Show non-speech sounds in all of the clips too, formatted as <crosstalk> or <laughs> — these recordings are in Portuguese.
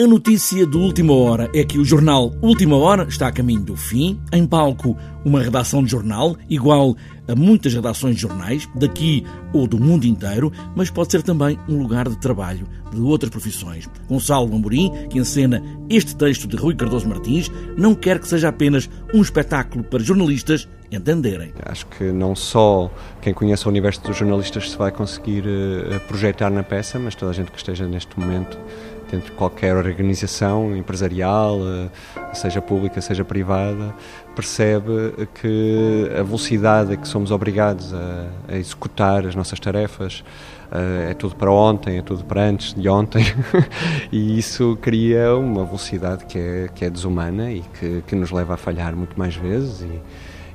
A notícia de última hora é que o jornal Última Hora está a caminho do fim. Em palco, uma redação de jornal, igual a muitas redações de jornais, daqui ou do mundo inteiro, mas pode ser também um lugar de trabalho de outras profissões. Gonçalo Amorim, que encena este texto de Rui Cardoso Martins, não quer que seja apenas um espetáculo para jornalistas entenderem. Acho que não só quem conhece o universo dos jornalistas se vai conseguir eh, projetar na peça, mas toda a gente que esteja neste momento dentro de qualquer organização empresarial, eh, seja pública, seja privada, percebe que a velocidade a que somos obrigados a, a executar as nossas tarefas eh, é tudo para ontem, é tudo para antes de ontem, <laughs> e isso cria uma velocidade que é, que é desumana e que, que nos leva a falhar muito mais vezes e,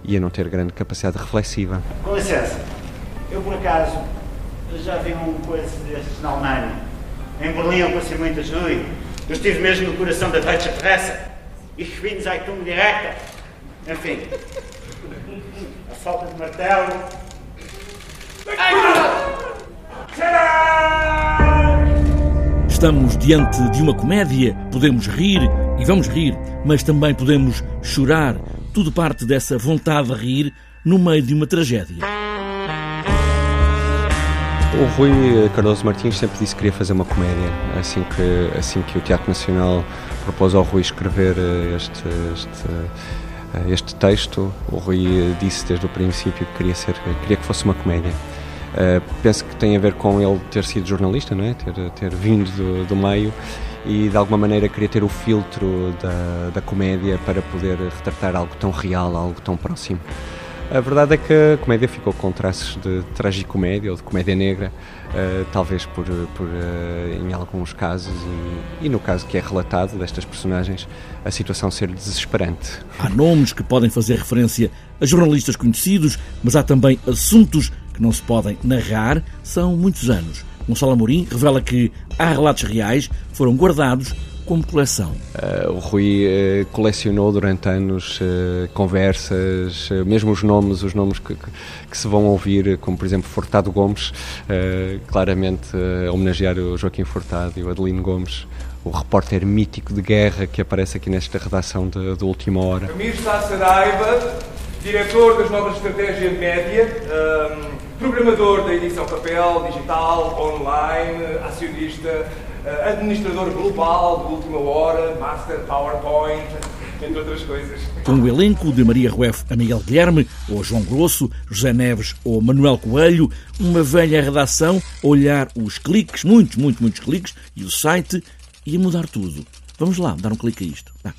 e a não ter grande capacidade reflexiva. Com licença, eu por acaso já vi um coisa destes na Alemanha em Berlim eu passei muitas noites. Eu estive mesmo no coração da Deutsche Presse. Ich bin Zeitung direta. Enfim. A falta de martelo. Estamos diante de uma comédia, podemos rir e vamos rir, mas também podemos chorar. Tudo parte dessa vontade de rir no meio de uma tragédia. O Rui Cardoso Martins sempre disse que queria fazer uma comédia, assim que, assim que o Teatro Nacional propôs ao Rui escrever eh, este, este, eh, este texto, o Rui disse desde o princípio que queria, ser, queria que fosse uma comédia. Uh, penso que tem a ver com ele ter sido jornalista, não é? ter, ter vindo do, do meio e de alguma maneira queria ter o filtro da, da comédia para poder retratar algo tão real, algo tão próximo. A verdade é que a comédia ficou com traços de tragicomédia ou de comédia negra, uh, talvez por, por uh, em alguns casos, e, e, no caso que é relatado destas personagens, a situação ser desesperante. Há nomes que podem fazer referência a jornalistas conhecidos, mas há também assuntos que não se podem narrar, são muitos anos. Gonçalo Amorim revela que há relatos reais foram guardados como coleção? Uh, o Rui uh, colecionou durante anos uh, conversas, mesmo os nomes, os nomes que, que, que, se vão ouvir, como por exemplo Furtado Gomes, claramente homenagear o Joaquim Furtado e o Adelino Gomes, o repórter mítico de guerra que aparece aqui nesta redação de, de Última Hora. Amir Sá Saraiva, diretor das novas estratégias média, um, programador da edição papel, digital, online, acionista, uh, administrador global de última hora, master PowerPoint, entre outras coisas. Com o elenco de Maria Rueff a Miguel Guilherme, ou João Grosso, José Neves ou Manuel Coelho, uma velha redação olhar os cliques, muitos, muitos, muitos cliques, e o site, e mudar tudo. Vamos lá, dar um clique a isto. Ah.